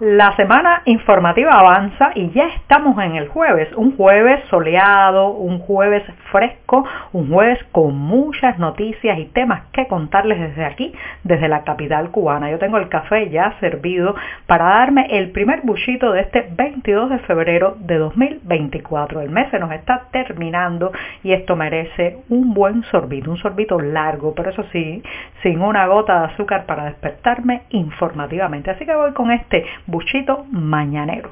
La semana informativa avanza y ya estamos en el jueves, un jueves soleado, un jueves fresco, un jueves con muchas noticias y temas que contarles desde aquí, desde la capital cubana. Yo tengo el café ya servido para darme el primer buchito de este 22 de febrero de 2024. El mes se nos está terminando y esto merece un buen sorbito, un sorbito largo, pero eso sí, sin una gota de azúcar para despertarme informativamente. Así que voy con este buchito mañanero.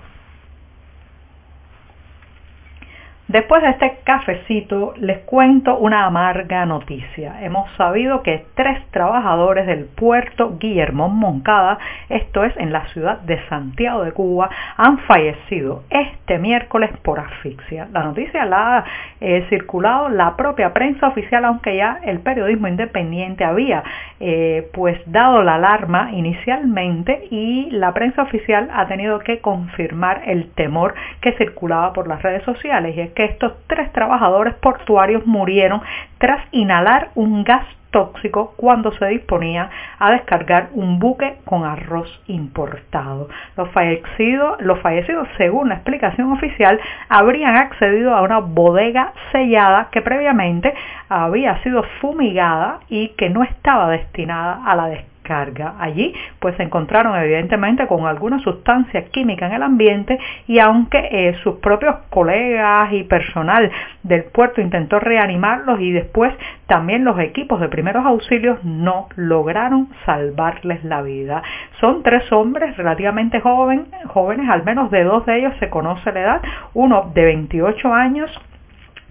Después de este cafecito les cuento una amarga noticia. Hemos sabido que tres trabajadores del puerto Guillermo Moncada, esto es en la ciudad de Santiago de Cuba, han fallecido este miércoles por asfixia. La noticia la ha eh, circulado la propia prensa oficial, aunque ya el periodismo independiente había eh, pues dado la alarma inicialmente y la prensa oficial ha tenido que confirmar el temor que circulaba por las redes sociales y es que estos tres trabajadores portuarios murieron tras inhalar un gas tóxico cuando se disponía a descargar un buque con arroz importado. Los fallecidos, los fallecidos, según la explicación oficial, habrían accedido a una bodega sellada que previamente había sido fumigada y que no estaba destinada a la descarga carga. Allí pues se encontraron evidentemente con alguna sustancia química en el ambiente y aunque eh, sus propios colegas y personal del puerto intentó reanimarlos y después también los equipos de primeros auxilios no lograron salvarles la vida. Son tres hombres relativamente jóvenes, jóvenes, al menos de dos de ellos se conoce la edad, uno de 28 años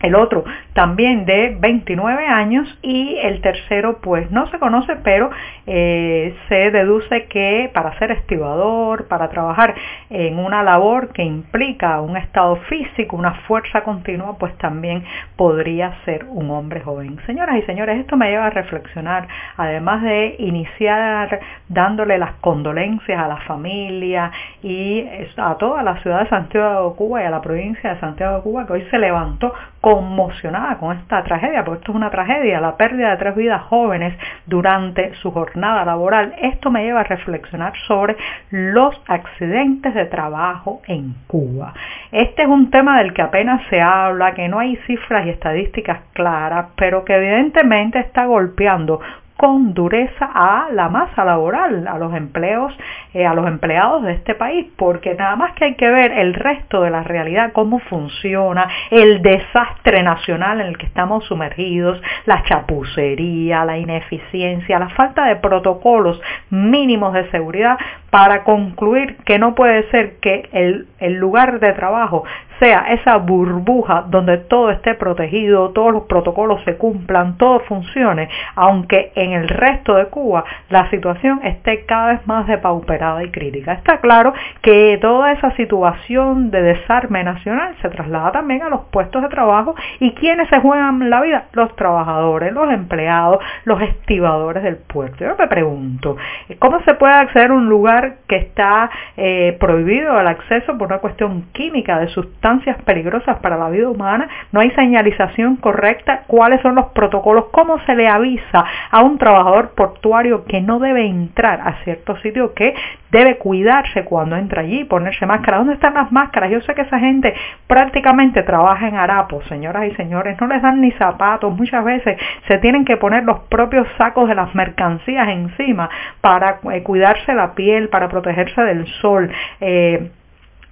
el otro también de 29 años y el tercero pues no se conoce pero eh, se deduce que para ser estibador, para trabajar en una labor que implica un estado físico, una fuerza continua pues también podría ser un hombre joven. Señoras y señores, esto me lleva a reflexionar, además de iniciar dándole las condolencias a la familia y a toda la ciudad de Santiago de Cuba y a la provincia de Santiago de Cuba que hoy se levantó conmocionada con esta tragedia, porque esto es una tragedia, la pérdida de tres vidas jóvenes durante su jornada laboral. Esto me lleva a reflexionar sobre los accidentes de trabajo en Cuba. Este es un tema del que apenas se habla, que no hay cifras y estadísticas claras, pero que evidentemente está golpeando con dureza a la masa laboral, a los empleos, eh, a los empleados de este país, porque nada más que hay que ver el resto de la realidad, cómo funciona, el desastre nacional en el que estamos sumergidos, la chapucería, la ineficiencia, la falta de protocolos mínimos de seguridad, para concluir que no puede ser que el, el lugar de trabajo sea esa burbuja donde todo esté protegido, todos los protocolos se cumplan, todo funcione, aunque en el resto de Cuba la situación esté cada vez más depauperada y crítica. Está claro que toda esa situación de desarme nacional se traslada también a los puestos de trabajo y quienes se juegan la vida, los trabajadores, los empleados, los estibadores del puerto. Yo me pregunto, ¿cómo se puede acceder a un lugar que está eh, prohibido el acceso por una cuestión química de sustancias peligrosas para la vida humana, no hay señalización correcta, cuáles son los protocolos, cómo se le avisa a un trabajador portuario que no debe entrar a cierto sitio, que debe cuidarse cuando entra allí, ponerse máscara. ¿Dónde están las máscaras? Yo sé que esa gente prácticamente trabaja en harapos, señoras y señores, no les dan ni zapatos, muchas veces se tienen que poner los propios sacos de las mercancías encima para eh, cuidarse la piel, para protegerse del sol. Eh,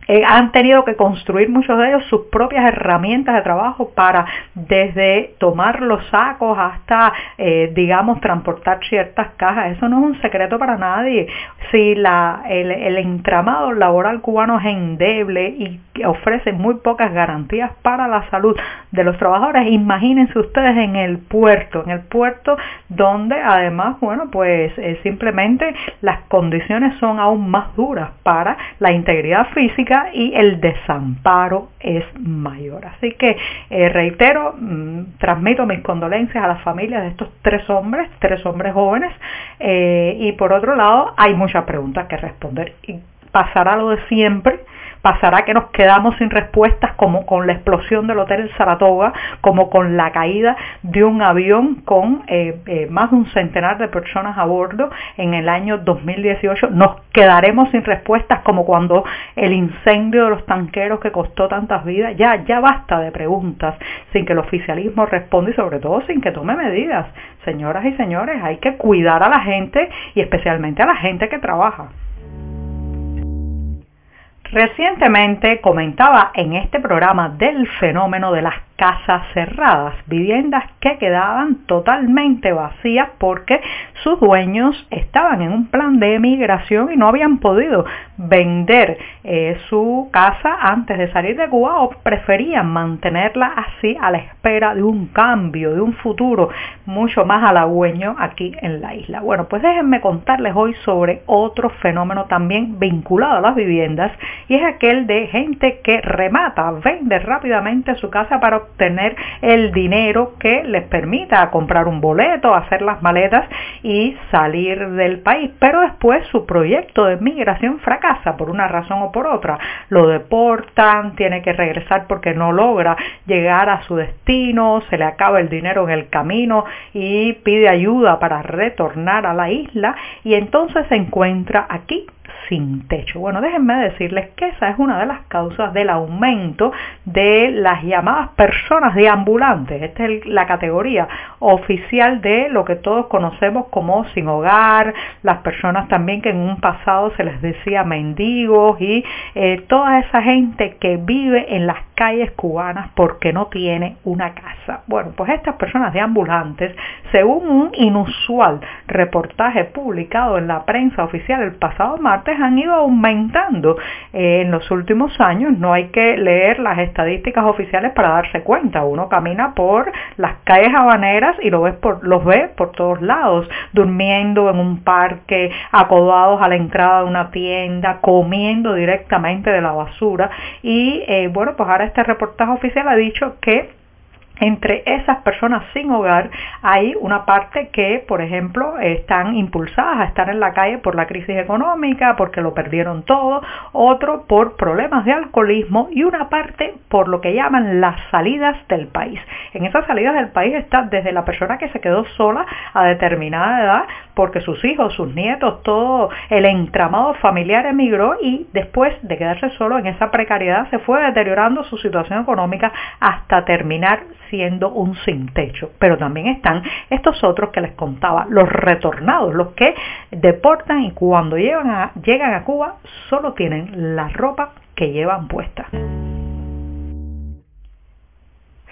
eh, han tenido que construir muchos de ellos sus propias herramientas de trabajo para desde tomar los sacos hasta, eh, digamos, transportar ciertas cajas. Eso no es un secreto para nadie. Si la, el, el entramado laboral cubano es endeble y ofrece muy pocas garantías para la salud de los trabajadores, imagínense ustedes en el puerto, en el puerto donde además, bueno, pues eh, simplemente las condiciones son aún más duras para la integridad física y el desamparo es mayor. Así que eh, reitero, mm, transmito mis condolencias a las familias de estos tres hombres, tres hombres jóvenes, eh, y por otro lado hay muchas preguntas que responder. Y pasará lo de siempre, pasará que nos quedamos sin respuestas como con la explosión del hotel Saratoga, como con la caída de un avión con eh, eh, más de un centenar de personas a bordo en el año 2018. Nos quedaremos sin respuestas como cuando el incendio de los tanqueros que costó tantas vidas. Ya, ya basta de preguntas sin que el oficialismo responda y sobre todo sin que tome medidas. Señoras y señores, hay que cuidar a la gente y especialmente a la gente que trabaja. Recientemente comentaba en este programa del fenómeno de las casas cerradas, viviendas que quedaban totalmente vacías porque sus dueños estaban en un plan de emigración y no habían podido vender eh, su casa antes de salir de Cuba o preferían mantenerla así a la espera de un cambio, de un futuro mucho más halagüeño aquí en la isla. Bueno, pues déjenme contarles hoy sobre otro fenómeno también vinculado a las viviendas y es aquel de gente que remata, vende rápidamente su casa para obtener el dinero que les permita comprar un boleto, hacer las maletas y salir del país. Pero después su proyecto de migración fracasa por una razón o por otra. Lo deportan, tiene que regresar porque no logra llegar a su destino, se le acaba el dinero en el camino y pide ayuda para retornar a la isla y entonces se encuentra aquí sin techo. Bueno, déjenme decirles que esa es una de las causas del aumento de las llamadas personas deambulantes. Esta es la categoría oficial de lo que todos conocemos como sin hogar, las personas también que en un pasado se les decía mendigos y eh, toda esa gente que vive en las calles cubanas porque no tiene una casa. Bueno, pues estas personas deambulantes, según un inusual reportaje publicado en la prensa oficial el pasado martes, han ido aumentando eh, en los últimos años. No hay que leer las estadísticas oficiales para darse cuenta. Uno camina por las calles habaneras y lo ves por, los ve por todos lados, durmiendo en un parque, acodados a la entrada de una tienda, comiendo directamente de la basura. Y eh, bueno, pues ahora este reportaje oficial ha dicho que entre esas personas sin hogar hay una parte que, por ejemplo, están impulsadas a estar en la calle por la crisis económica, porque lo perdieron todo, otro por problemas de alcoholismo y una parte por lo que llaman las salidas del país. En esas salidas del país está desde la persona que se quedó sola a determinada edad porque sus hijos, sus nietos, todo el entramado familiar emigró y después de quedarse solo en esa precariedad se fue deteriorando su situación económica hasta terminar siendo un sin techo. Pero también están estos otros que les contaba, los retornados, los que deportan y cuando llegan a, llegan a Cuba solo tienen la ropa que llevan puesta.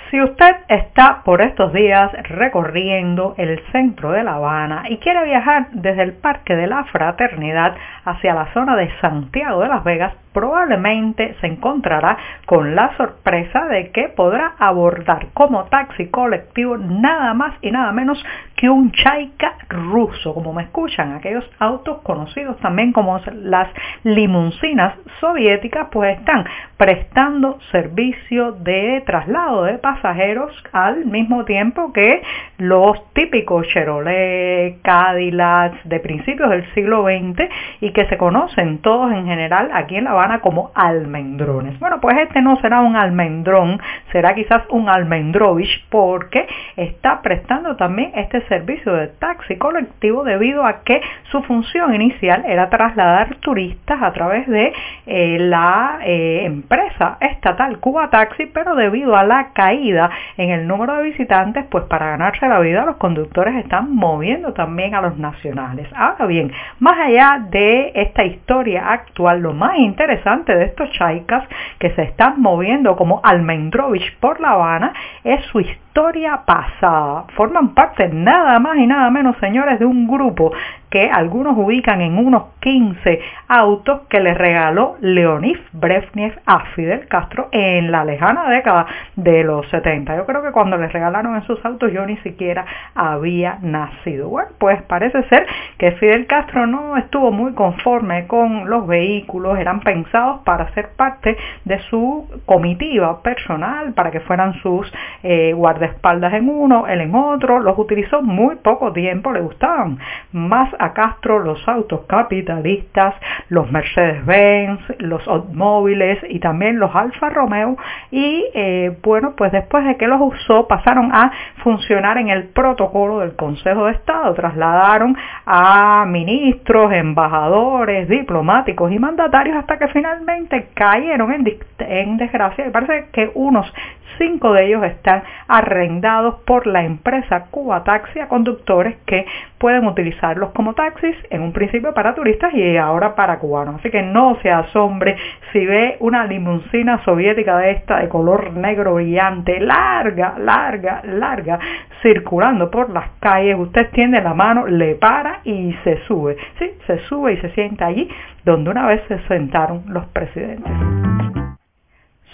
Si usted está por estos días recorriendo el centro de La Habana y quiere viajar desde el Parque de la Fraternidad hacia la zona de Santiago de Las Vegas, probablemente se encontrará con la sorpresa de que podrá abordar como taxi colectivo nada más y nada menos que un Chaika ruso, como me escuchan, aquellos autos conocidos también como las limusinas soviéticas, pues están prestando servicio de traslado de pasajeros al mismo tiempo que los típicos Chevrolet, Cadillacs de principios del siglo XX y que se conocen todos en general aquí en La Habana como almendrones. Bueno, pues este no será un almendrón, será quizás un almendrovich porque está prestando también este servicio de taxi colectivo debido a que su función inicial era trasladar turistas a través de eh, la eh, empresa estatal Cuba Taxi, pero debido a la caída en el número de visitantes, pues para ganarse la vida los conductores están moviendo también a los nacionales. Ahora bien, más allá de esta historia actual, lo más interesante de estos chaikas que se están moviendo como Almendrovich por La Habana es su historia pasada. Forman parte nada más y nada menos, señores, de un grupo que algunos ubican en unos 15 autos que le regaló Leonid Brezhnev a Fidel Castro en la lejana década de los 70. Yo creo que cuando le regalaron esos autos yo ni siquiera había nacido. Bueno, pues parece ser que Fidel Castro no estuvo muy conforme con los vehículos, eran pensados para ser parte de su comitiva personal, para que fueran sus eh, guardaespaldas en uno, él en otro, los utilizó muy poco tiempo, le gustaban más a Castro los autos capitalistas, los Mercedes-Benz, los automóviles y también los Alfa Romeo y eh, bueno, pues después de que los usó pasaron a funcionar en el protocolo del Consejo de Estado, trasladaron a ministros, embajadores, diplomáticos y mandatarios hasta que finalmente cayeron en, en desgracia parece que unos cinco de ellos están arrendados por la empresa Cuba Taxi a conductores que pueden utilizarlos como taxis, en un principio para turistas y ahora para cubanos. Así que no se asombre si ve una limusina soviética de esta de color negro brillante, larga, larga, larga, circulando por las calles. Usted tiende la mano, le para y se sube. Sí, se sube y se sienta allí donde una vez se sentaron los presidentes.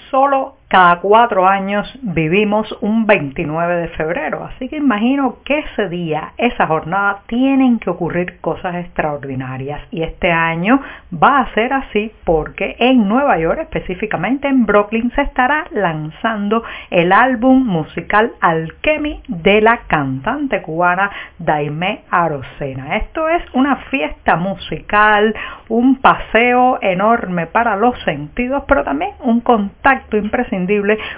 Solo cada cuatro años vivimos un 29 de febrero, así que imagino que ese día, esa jornada, tienen que ocurrir cosas extraordinarias. Y este año va a ser así porque en Nueva York, específicamente en Brooklyn, se estará lanzando el álbum musical Alchemy de la cantante cubana Daime Arocena. Esto es una fiesta musical, un paseo enorme para los sentidos, pero también un contacto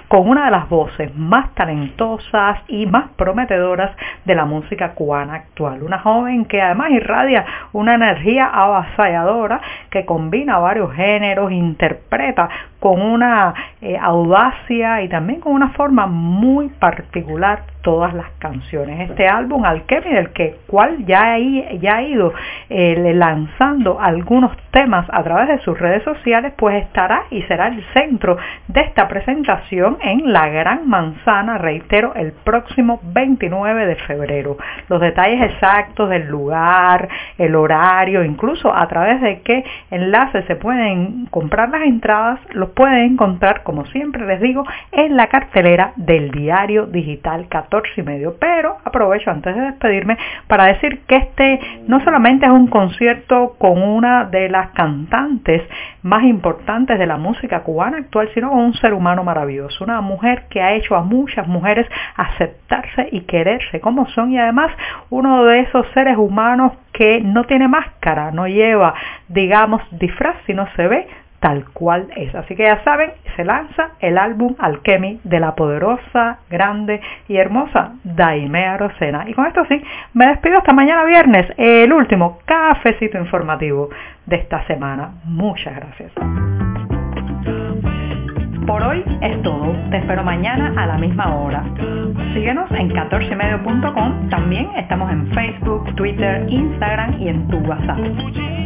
con una de las voces más talentosas y más prometedoras de la música cubana actual. Una joven que además irradia una energía avasalladora que combina varios géneros, interpreta con una eh, audacia y también con una forma muy particular todas las canciones. Este álbum Alchemy, del que cual ya, ya ha ido eh, lanzando algunos temas a través de sus redes sociales, pues estará y será el centro de esta presentación en la Gran Manzana, reitero, el próximo 29 de febrero. Los detalles exactos del lugar, el horario, incluso a través de qué enlaces se pueden comprar las entradas, los pueden encontrar, como siempre les digo, en la cartelera del diario digital 14 y medio. Pero aprovecho antes de despedirme para decir que este no solamente es un concierto con una de las cantantes más importantes de la música cubana actual, sino con un ser humano maravilloso, una mujer que ha hecho a muchas mujeres aceptarse y quererse como son y además uno de esos seres humanos que no tiene máscara, no lleva, digamos, disfraz, sino se ve tal cual es. Así que ya saben, se lanza el álbum Alchemy de la poderosa, grande y hermosa Daimea Rosena. Y con esto sí, me despido hasta mañana viernes, el último cafecito informativo de esta semana. Muchas gracias. Por hoy es todo. Te espero mañana a la misma hora. Síguenos en 14medio.com. También estamos en Facebook, Twitter, Instagram y en tu WhatsApp.